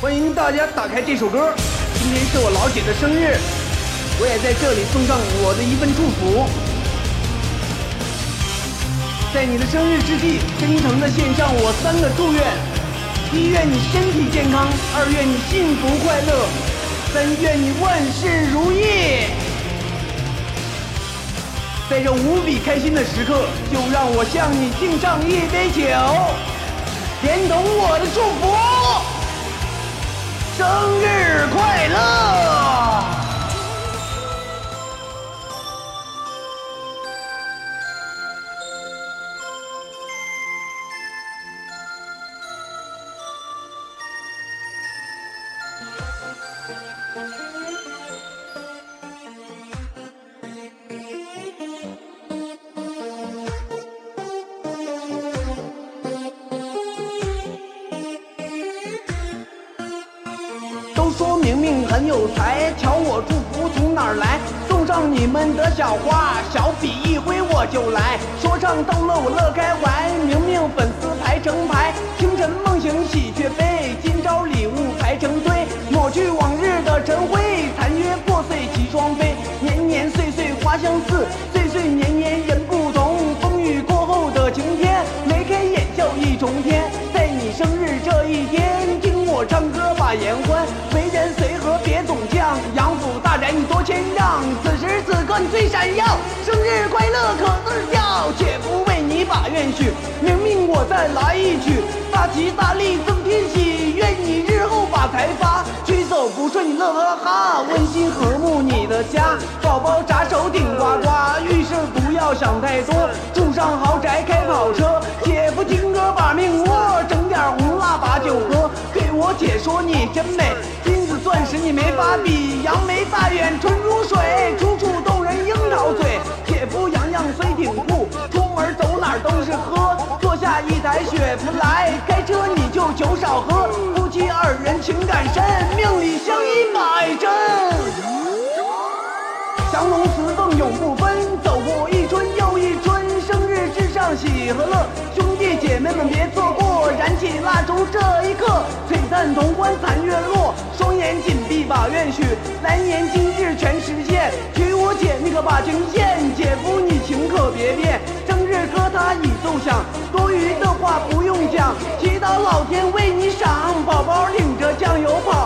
欢迎大家打开这首歌。今天是我老姐的生日，我也在这里送上我的一份祝福。在你的生日之际，真诚的献上我三个祝愿：一愿你身体健康，二愿你幸福快乐，三愿你万事如意。在这无比开心的时刻，就让我向你敬上一杯酒，连同我的祝明明很有才，瞧我祝福从哪儿来？送上你们的小花，小笔一挥我就来。说唱逗乐我乐开怀，明明粉丝排成排，清晨梦醒喜鹊飞，今朝礼物排成堆，抹去往日的尘灰，残约破碎齐双飞，年年岁岁花相似，岁岁年年人不同，风雨过后的晴天，眉开眼笑一重天，在你生日这一天，听我唱歌把颜欢，闪耀，生日快乐可字调，姐夫为你把愿许，明明我再来一曲，大吉大利增添喜，愿你日后把财发，驱走不顺你乐呵哈，温馨和睦你的家，宝宝扎手顶呱呱，遇事不要想太多，住上豪宅开跑车，姐夫听歌把命窝，整点红蜡把酒喝，给我姐说你真美，金子钻石你没法比，杨梅大眼纯如水，楚楚一台雪佛兰，开车你就酒少喝，夫妻二人情感深，命里相依百针。降龙磁凤永不分，走过一春又一春，生日至上喜和乐，兄弟姐妹们别错过，燃起蜡烛这一刻，璀璨潼关残月落，双眼紧闭把愿许，来年今日全实现，娶我姐你可把情献，姐夫你情可别变，奏响，多余的话不用讲，祈祷老天为你赏，宝宝领着酱油跑，